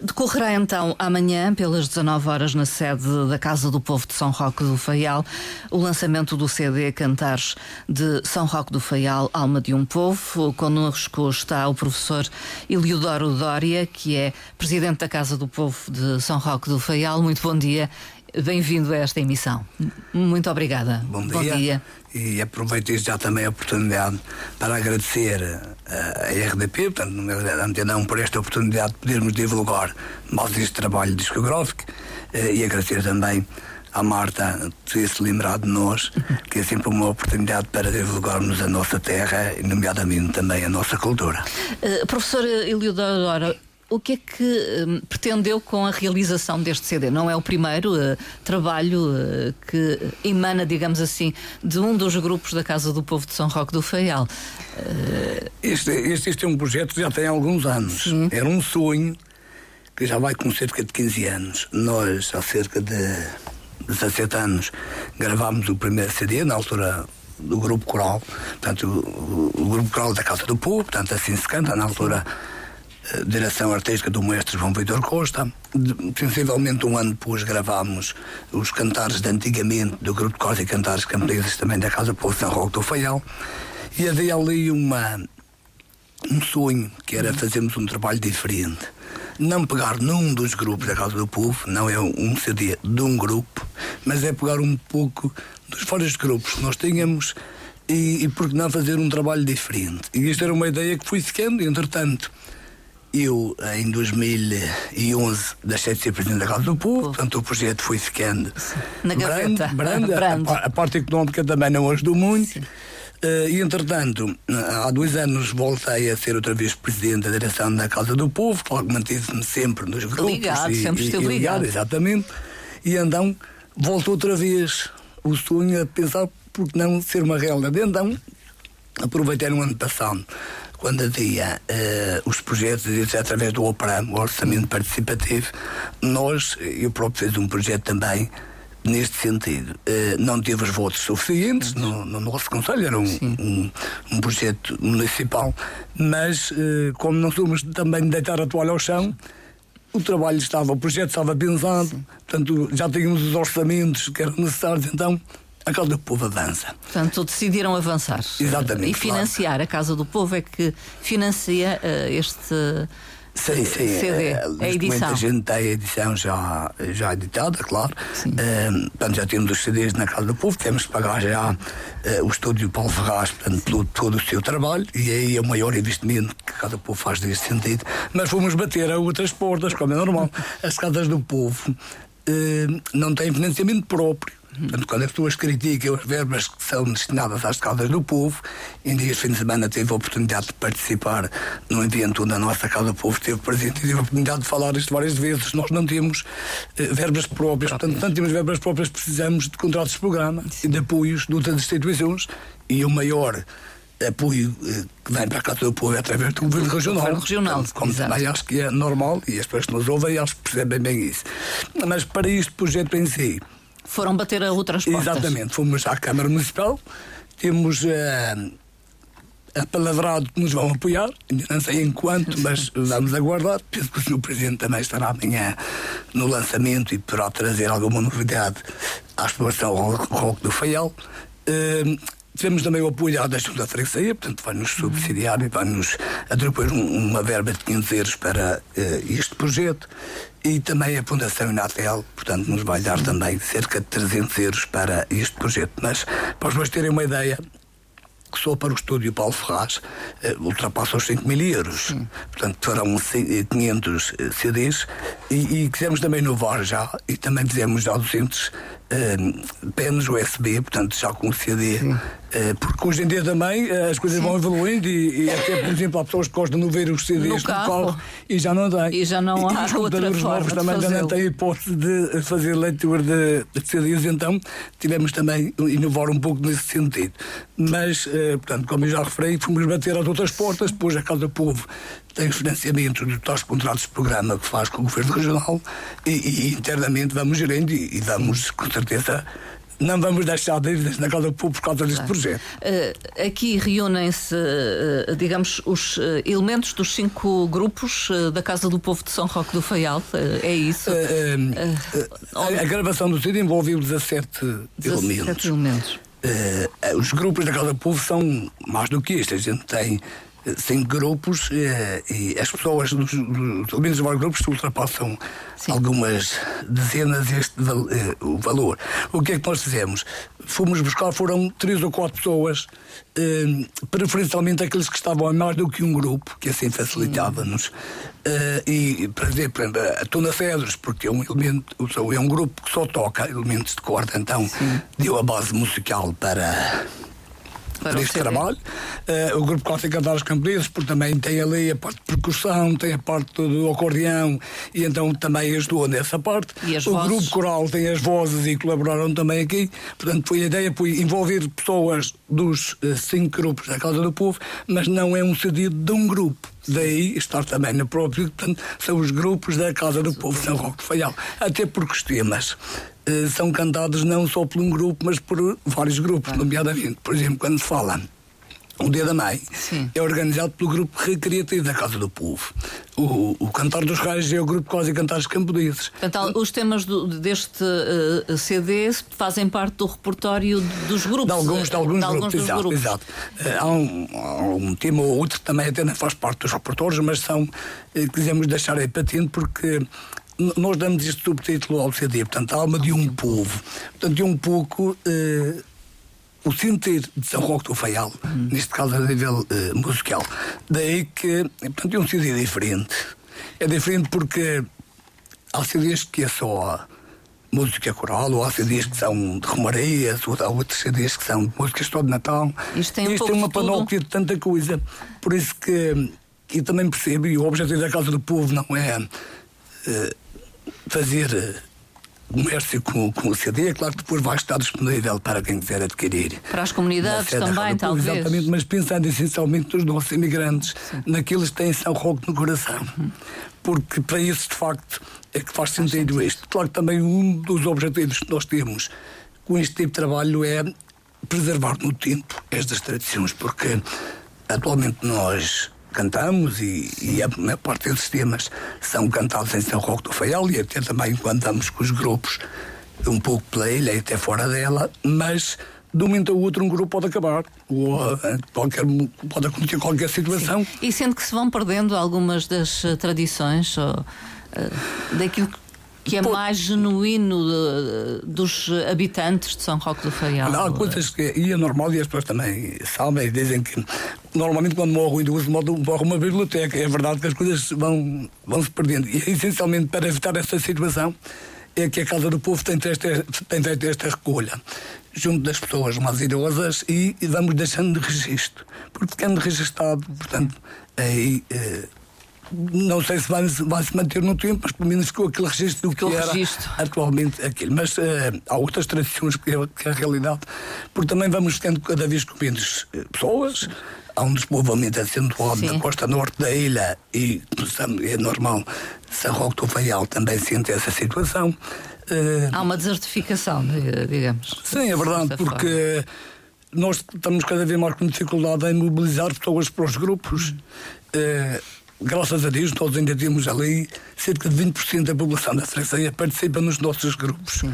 Decorrerá então amanhã, pelas 19 horas, na sede da Casa do Povo de São Roque do Faial, o lançamento do CD Cantares de São Roque do Faial, Alma de um Povo. Connosco está o professor Iliodoro Dória, que é presidente da Casa do Povo de São Roque do Faial. Muito bom dia. Bem-vindo a esta emissão. Muito obrigada. Bom dia. Bom dia. E aproveito já também a oportunidade para agradecer a RDP, portanto, no meu antenão, por esta oportunidade de podermos divulgar mais este trabalho discográfico eh, e agradecer também à Marta ter se lembrado de nós, que é sempre uma oportunidade para divulgarmos a nossa terra e, nomeadamente, também a nossa cultura. Uh, professor Iliodoro, o que é que um, pretendeu com a realização deste CD? Não é o primeiro uh, trabalho uh, que emana, digamos assim, de um dos grupos da Casa do Povo de São Roque do Faial. Uh... Este, este, este, é um projeto que já tem alguns anos. Sim. Era um sonho que já vai com cerca de 15 anos. Nós, há cerca de 17 anos, gravámos o primeiro CD, na altura do grupo coral, portanto, o, o, grupo coral da Casa do Povo, portanto, assim se canta, na altura. Direção artística do mestre João Vitor Costa. sensivelmente um ano depois gravámos os cantares de antigamente do grupo de Costa e Cantares Camponeses, também da Casa Povo São Roque do Faial. E havia ali uma, um sonho que era fazermos um trabalho diferente. Não pegar num dos grupos da Casa do Povo, não é um CD de um grupo, mas é pegar um pouco dos vários grupos que nós tínhamos e, e por que não fazer um trabalho diferente. E isto era uma ideia que fui secando, entretanto eu, em 2011, deixei de ser presidente da Casa do Povo, portanto o projeto foi ficando na gaveta. Branda, a, a, parte económica também não ajudou muito. Uh, e entretanto, há dois anos voltei a ser outra vez presidente da direção da Casa do Povo, claro que mantive-me sempre nos grupos. Ligado, e, sempre esteve ligado. Exatamente. E então voltou outra vez o sonho a pensar por que não ser uma realidade. Então aproveitei no ano passado quando havia uh, os projetos, através do OPRAM, o Orçamento Participativo, nós, eu próprio fiz um projeto também neste sentido. Uh, não teve os votos suficientes no, no nosso Conselho, era um, um, um, projeto municipal, mas uh, como não somos também de deitar a toalha ao chão, o trabalho estava, o projeto estava pensado, portanto já tínhamos os orçamentos que eram necessários, então a Casa do Povo avança. Portanto, decidiram avançar. Exatamente. E financiar. Claro. A Casa do Povo é que financia uh, este. Sim, sim. CD, é, a edição. A gente tem a edição já, já editada, claro. Uh, portanto, já temos os CDs na Casa do Povo, temos que pagar já uh, o estúdio Paulo Ferraz, portanto, pelo todo o seu trabalho, e aí é o maior investimento que a Casa do Povo faz nesse sentido. Mas fomos bater a outras portas, como é normal. As Casas do Povo uh, não têm financiamento próprio Portanto, quando as pessoas criticam as verbas que são destinadas às causas do povo, em dias de fim de semana tive a oportunidade de participar num evento onde a nossa Casa do Povo esteve presente e tive a oportunidade de falar isto várias vezes. Nós não temos eh, verbas próprias, portanto, não temos verbas próprias, precisamos de contratos de programa e de apoios de outras instituições e o maior apoio eh, que vem para a Casa do Povo é através do governo regional. Governo regional Portanto, como também acho que é normal e as pessoas que nos ouvem que percebem bem isso. Mas para este projeto em si, foram bater a outras portas. Exatamente, fomos à Câmara Municipal, temos uh, apalavrado que nos vão apoiar, ainda não sei enquanto, mas vamos aguardar. Penso que o Sr. Presidente também estará amanhã no lançamento e poderá trazer alguma novidade à exploração Roque do Faial. Uh, Tivemos também o apoio da Junta de Freguesia, portanto vai-nos subsidiar e vai-nos atribuir uma verba de 500 euros para uh, este projeto e também a Fundação Inatel, portanto nos vai dar também cerca de 300 euros para este projeto. Mas para os meus terem uma ideia, que só para o estúdio Paulo Ferraz uh, ultrapassa os 5 mil euros. Sim. Portanto, farão 500 CDs e, e quisemos também inovar já e também fizemos já 200 uh, pens USB, portanto já com CD. Uh, porque hoje em dia também uh, as coisas Sim. vão evoluindo e, e, até, por exemplo, há pessoas que gostam de ver os CDs no, no carro. e já não tem. E já não há e, os computadores novos também já não têm hipótese de fazer leitura de, de CDs, então tivemos também inovar um pouco nesse sentido. Mas, portanto, como eu já referi, fomos bater às outras portas, depois a Casa Povo tem financiamento de tais contratos de programa que faz com o Governo Regional e, e internamente vamos gerendo e, e vamos, com certeza, não vamos deixar dívidas na Casa do Povo por causa deste projeto. Uh, aqui reúnem-se, uh, digamos, os uh, elementos dos cinco grupos da Casa do Povo de São Roque do Faial, é isso? A, gravação do CD envolveu 17, 17 elementos. elementos. os grupos da Casa do Povo são mais do que isto. A gente tem cinco grupos eh, e as pessoas dos, dos elementos vários grupos ultrapassam Sim. algumas dezenas este eh, o valor. O que é que nós fizemos? Fomos buscar, foram três ou quatro pessoas, eh, preferencialmente aqueles que estavam a mais do que um grupo, que assim facilitava-nos. e, por exemplo, a Tuna Cedros, porque é um elemento, é um grupo que só toca elementos de corda, então Sim. deu a base musical para para este trabalho. Uh, o grupo Costa Cantar os Campeses, porque também tem ali a parte de percussão, tem a parte do acordeão e então também ajudou nessa parte. E as o vozes? grupo coral tem as vozes e colaboraram também aqui. Portanto, foi a ideia foi envolver pessoas dos uh, cinco grupos da Casa do Povo, mas não é um cedido de um grupo. Daí estar também no próprio, portanto, são os grupos da Casa do Povo São Roque de Faial. Até porque os temas eh, são cantados não só por um grupo, mas por vários grupos, ah. nomeadamente, por exemplo, quando se fala o Dia da Mãe Sim. é organizado pelo grupo recreativo da Casa do Povo. O, o Cantar dos Reis é o grupo quase Cantares Camponeses. Portanto, os temas do, deste uh, eh, CD fazem parte do repertório dos grupos. De alguns, de alguns, de grupos, alguns exato, grupos. exato. Uh, há, um, há, um, tema ou outro que também até não faz parte dos repertórios, mas são, uh, quisemos deixar aí patente porque nós damos este subtítulo ao CD, portanto, a alma de um povo. Portanto, de um pouco uh, o sentir de São Roque do Faial, hum. neste caso a nível uh, musical. Daí que, portanto, é um CD diferente. É diferente porque há CDs que é só música coral, ou há CDs que são de romarias, ou há outros CDs que são de músicas só de Natal. Isto tem, um Isto uma panóplia de tanta coisa. Por isso que, e também percebo, e o objetivo da Casa do Povo não é. Uh, fazer eh, comércio com, com o CD, é claro que depois vai estar disponível para quem quiser adquirir. Para as comunidades também, talvez. Exatamente, mas pensando essencialmente nos nossos imigrantes, Sim. naqueles que têm São Roque no coração. Porque para isso, de facto, é que faz sentido isto. Claro que também um dos objetivos que nós temos com este tipo de trabalho é preservar no tempo estas tradições, porque atualmente nós cantamos e, e, a maior parte desses temas são cantados em São Roque do Faial e até também quando andamos com os grupos um pouco pela ilha e até fora dela, mas de um momento ao outro um grupo pode acabar ou eh, qualquer, pode acontecer qualquer situação. Sim. E sendo que se vão perdendo algumas das uh, tradições ou, uh, daquilo que que é mais genuíno de, dos habitantes de São Roque do Faial. Há coisas que e é normal e as pessoas também sabem e dizem que normalmente quando morre o idoso morre uma biblioteca. É verdade que as coisas vão, vão se perdendo. E essencialmente para evitar essa situação é que a Casa do Povo tem, esta, tem feito esta recolha junto das pessoas mais idosas e, e vamos deixando de registro. Porque ficando registado, portanto, aí. Eh, não sei se vai, vai, se manter no tempo, mas pelo menos ficou aquele registro do que era registro. atualmente aquilo. Mas uh, há outras tradições que é, que é, a realidade, porque também vamos tendo cada vez com menos uh, pessoas. Há um despovoamento acentuado na costa norte da ilha e é normal, São Roque do Faial também sente essa situação. Uh, há uma desertificação, digamos. Sim, é verdade, porque nós estamos cada vez mais com dificuldade em mobilizar pessoas para os grupos. Uh, graças a Deus, nós ainda temos ali cerca de 20% da população da freguesia participa nos nossos grupos uh,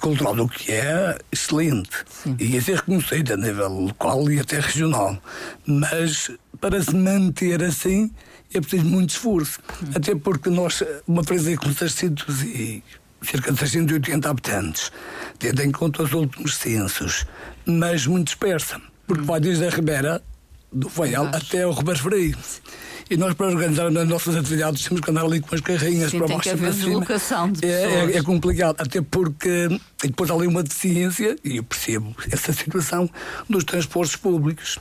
cultural, o que é excelente. Sim. E é reconhecido a nível local e até regional. Mas para se manter assim é preciso muito esforço. Hum. Até porque nós, uma freguesia com 600 e cerca de 680 habitantes, tendo em conta os últimos censos, mas muito dispersa, porque vai desde a Ribeira do Faial até o Ribeiro Freio. E nós, para organizar as nossas atividades, temos que andar ali com as carrinhas Sim, para baixo e para cima. De é, é, é, complicado, até porque depois há ali uma deficiência, e eu percebo essa situação, dos transportes públicos.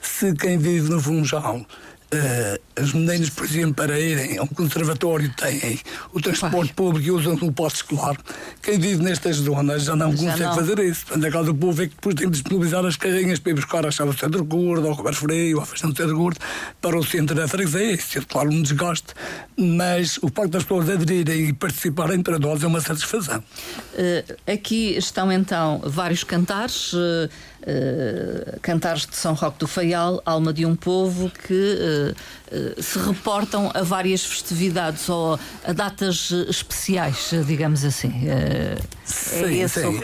Se quem vive no Funchal Uh, as meninas, por exemplo, para irem ao conservatório têm o transporte público e usam o posto escolar. Quem vive nestas zonas já não já consegue não. fazer isso. Portanto, a casa do povo é que depois tem de disponibilizar as carrinhas para ir buscar a chave do centro gordo, ao Roberto Freio, à festa do centro gordo, para o centro da freguesia. Isso é, claro, um desgaste. Mas o facto das pessoas aderirem e participarem para nós é uma satisfação. Uh, aqui estão então vários cantares. Uh uh, cantares de São Roque do Faial, Alma de um Povo, que uh, uh, se reportam a várias festividades ou a datas especiais, digamos assim. Sim, é sim.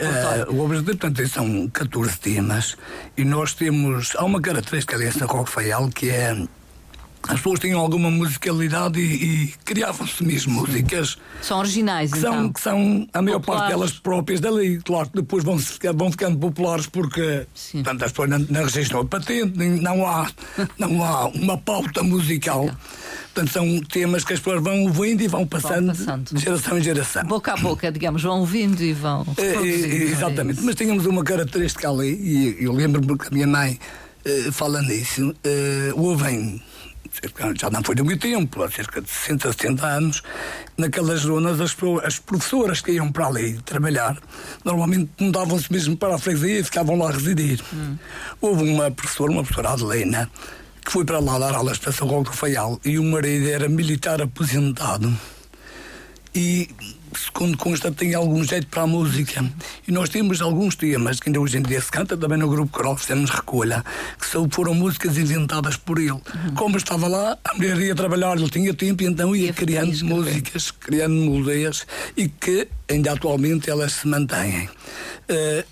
o, o objetivo, portanto, são 14 temas e nós temos. Há uma característica desse São Roque Faial que é as pessoas tinham alguma musicalidade e, e criavam-se mesmo músicas. São originais, que então. São, que são a maior populares. parte delas próprias dali. Claro que depois vão, vão ficando populares porque portanto, as pessoas não, não registram a patente, não há, não há uma pauta musical. Portanto, são temas que as pessoas vão ouvindo e vão passando, vão passando. de geração em geração. Boca a boca, digamos, vão ouvindo e vão. É, exatamente, mas tínhamos uma característica ali, e eu lembro-me que a minha mãe uh, fala nisso, uh, ouvem já não foi de muito tempo, há cerca de 60, 70 anos, naquelas zonas as, as professoras que iam para ali trabalhar, normalmente mudavam-se mesmo para a freguesia e ficavam lá a residir. Hum. Houve uma professora, uma professora Adelena, que foi para lá dar aulas para São Roque do Faial e o marido era militar aposentado. E segundo consta, tem algum jeito para a música. E nós temos alguns temas que ainda hoje em dia se canta, também no grupo coral fizemos recolha, que são, foram músicas inventadas por ele. Uhum. Como estava lá, a mulher ia trabalhar, ele tinha tempo, e então ia, criando músicas, criando melodias, e que ainda atualmente elas se mantêm. Uh,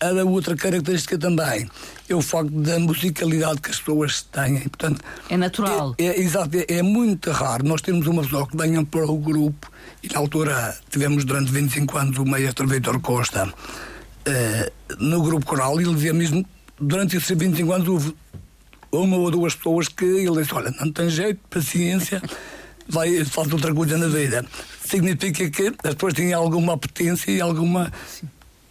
a outra característica também é o facto da musicalidade que as pessoas têm. Portanto, é natural. É, é, exato, é, é, muito raro. Nós temos uma pessoa que venha para o grupo na altura tivemos durante 25 anos o maestro Vitor Costa uh, no grupo coral e ele dizia mesmo durante esses 25 anos houve uma ou duas pessoas que ele disse, olha, não tem jeito, paciência, vai, faz outra coisa na vida. Significa que as pessoas têm alguma apetência e alguma Sim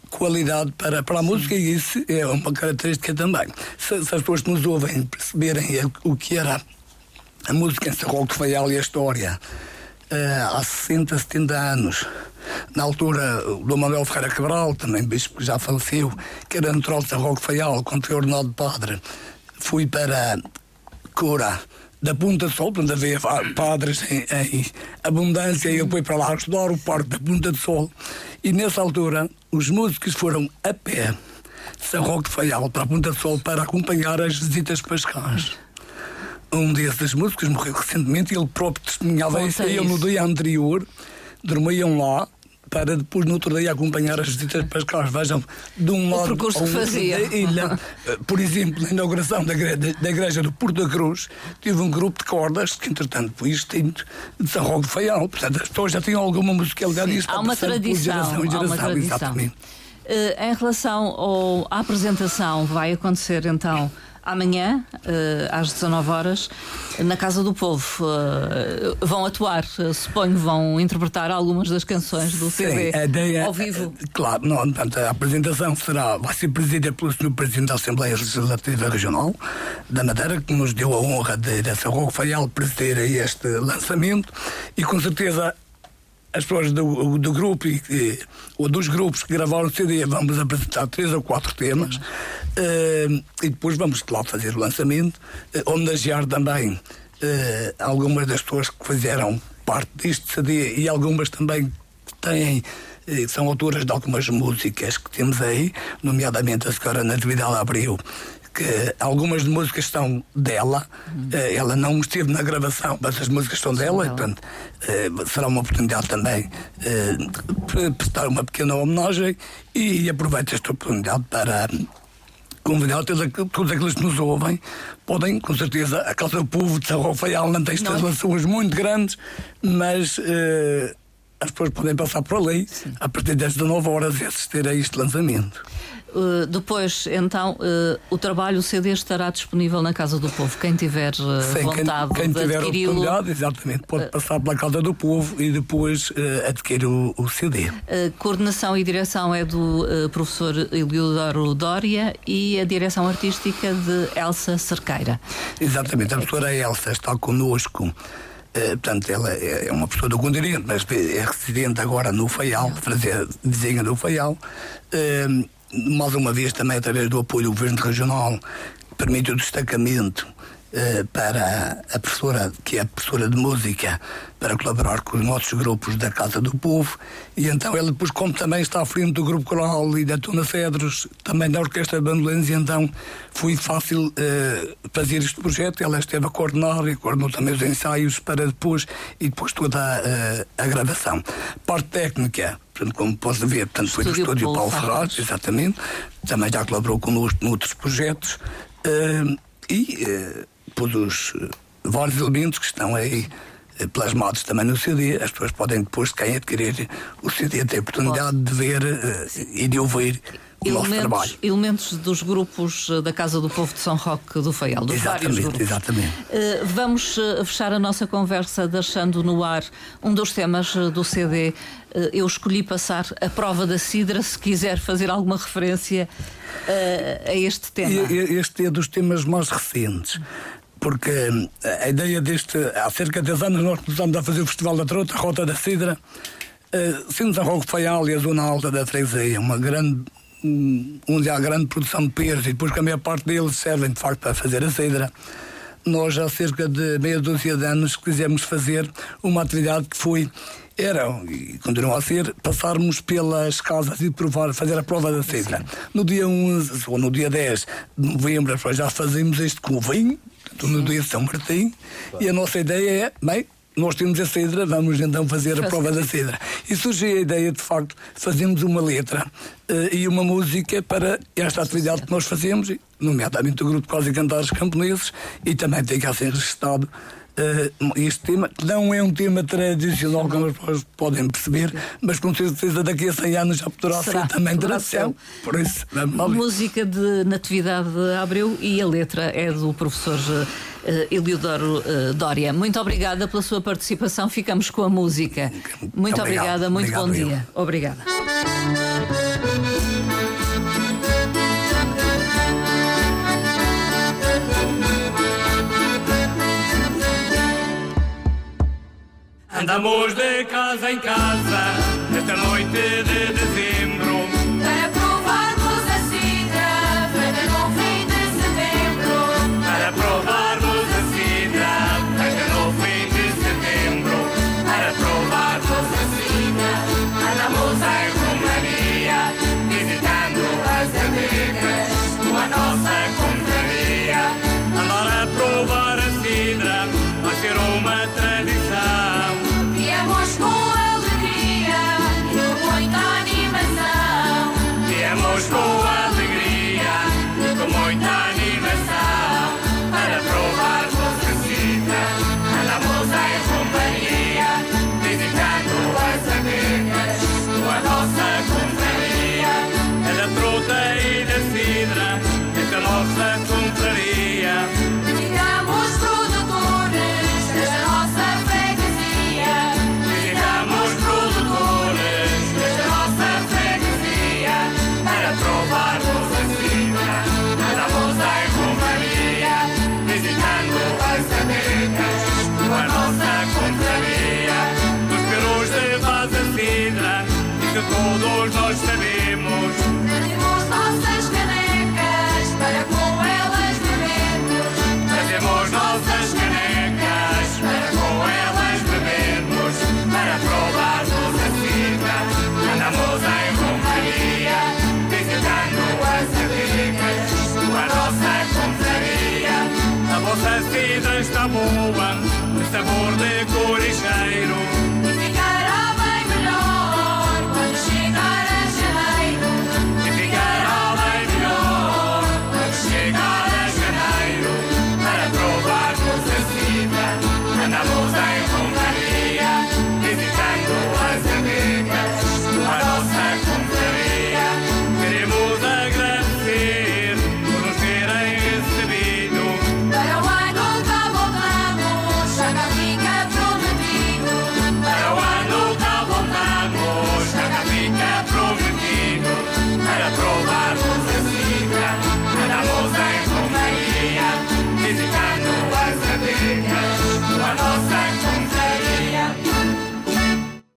qualidade para, para a música e isso é uma característica também. Se, se as pessoas que nos ouvem perceberem o que era a música em Sarrol de Faial e a história há 60, 70 anos, na altura do Manuel Ferreira Cabral, também bispo que já faleceu, que era natural de Sarrol de Faial, foi ordenado padre, fui para Cura da Punta de Sol, onde havia padres em, em abundância, e eu fui para lá estudar o Parque da Punta de Sol. E nessa altura, os músicos foram a pé de São Roque de Faial para a Punta de Sol para acompanhar as visitas pascais. Um desses músicos morreu recentemente e ele próprio testemunhava isso. Ele no dia anterior dormiam lá para depois no outro dia acompanhar as visitas pascais. Vejam, de um lado. O percurso que fazia. Ilha. Por exemplo, na inauguração da igreja, da igreja do Porto da Cruz, tive um grupo de cordas que, entretanto, foi extinto de São Roque de Faial. Portanto, as pessoas já tinham alguma musicalidade e isso há uma tradição, geração em geração. Há uma tradição. Exatamente. Uh, em relação ao, à apresentação, vai acontecer então amanhã, uh, às 19 horas, na Casa do Povo. Uh, vão atuar, uh, suponho, vão interpretar algumas das canções do Sim, CD a ideia, ao vivo. Claro, não, portanto, a apresentação será, vai ser presidida pelo Sr. Presidente da Assembleia Legislativa Regional da Madeira, que nos deu a honra de, de São Faial presidir este lançamento e com certeza as pessoas do, do grupo e, ou dos grupos que gravaram o CD vamos apresentar três ou quatro temas uh, e depois vamos lá fazer o lançamento, uh, homenagear também uh, algumas das pessoas que fizeram parte deste CD e algumas também que têm são autoras de algumas músicas que temos aí, nomeadamente a senhora Natividade Abreu, que algumas músicas são dela, uhum. ela não esteve na gravação, mas as músicas são dela, e, portanto, eh, será uma oportunidade também eh, prestar uma pequena homenagem e aproveito esta oportunidade para convidar todos, todos aqueles que nos ouvem, podem, com certeza, a Casa do Povo de São Rafael não tem instalações muito grandes, mas as pessoas podem passar por ali Sim. a partir das 19 horas e assistir a este lançamento. Uh, depois, então, uh, o trabalho, o CD estará disponível na Casa do Povo. Quem tiver uh, Sim, vontade quem, quem de tiver adquiri-lo. oportunidade, exatamente, pode passar pela Casa do Povo e depois adquirir o, o CD. A coordenação e direção é do professor Eliodoro Dória e a direção artística de Elsa Cerqueira. Exatamente, a professora Elsa está connosco portanto, ela é, é uma pessoa do Continente, mas é residente agora no Faial, fazer desenho do Faial. Uh, mais uma vez, também através do apoio do Governo Regional, permite o destacamento eh, para a professora, que é professora de música, para colaborar com os nossos grupos da Casa do Povo. E então ela depois, como também está à frente do Grupo Coral e da Tuna Cedros, também da Orquestra Bandolens, e então foi fácil uh, fazer este projeto. Ela esteve a coordenar e coordenou também os ensaios para depois, e depois toda a, uh, a gravação. Parte técnica, portanto, como posso ver, portanto, foi do estúdio Paulo Ferraz, exatamente. Também já colaborou connosco noutros projetos. Uh, e por os eh, vários elementos que estão aí eh, plasmados também no CD, as pessoas podem depois, quem adquirir o CD, ter a oportunidade de ver uh, e de ouvir o elementos, nosso trabalho. Elementos dos grupos da Casa do Povo de São Roque do Faial, dos exatamente, vários grupos. Exatamente. Uh, vamos fechar a nossa conversa deixando no ar um dos temas do CD. Uh, eu escolhi passar a prova da Sidra, se quiser fazer alguma referência a este tema. Este é dos temas mais recentes porque eh, a ideia deste, há cerca de 10 anos nós começamos a fazer o Festival da Trota, a Rota da Cidra, uh, sendo São Roque Faial e a zona alta da Freguesia, uma grande, onde há grande produção de peixes e depois que a maior parte deles servem de facto para fazer a cidra. Nós há cerca de meia dúzia de anos quisemos fazer uma atividade que foi era e continua a ser passarmos pelas casas e provar, fazer a prova da cidra. No dia 11 ou no dia 10 de novembro já fazemos este com o vinho, dia de São Martim, e a nossa ideia é, bem, nós temos a cedra, vamos então fazer a prova da cedra. E surgiu a ideia, de facto, fazermos uma letra uh, e uma música para esta atividade que nós fazemos, nomeadamente o grupo Quase Cantares Camponeses, e também fica assim registado uh, este tema, que não é um tema tradicional, como as pessoas podem perceber, mas com certeza daqui a 100 anos já poderá Será? ser também tradição. Por isso, vamos A música de Natividade Abreu e a letra é do professor uh, Eliodoro uh, Dória. Muito obrigada pela sua participação. Ficamos com a música. Muito obrigado. obrigada, muito obrigado, bom dia. Obrigada. Andamos de casa em casa, esta noite de dezembro. Nós sabemos. Trazemos nossas canecas para com elas bebermos. Trazemos nossas canecas para com elas bebermos. Para provarmos a cidra, andamos em companhia, visitando as amigas a nossa confraria. A vossa cidra está boa, o sabor de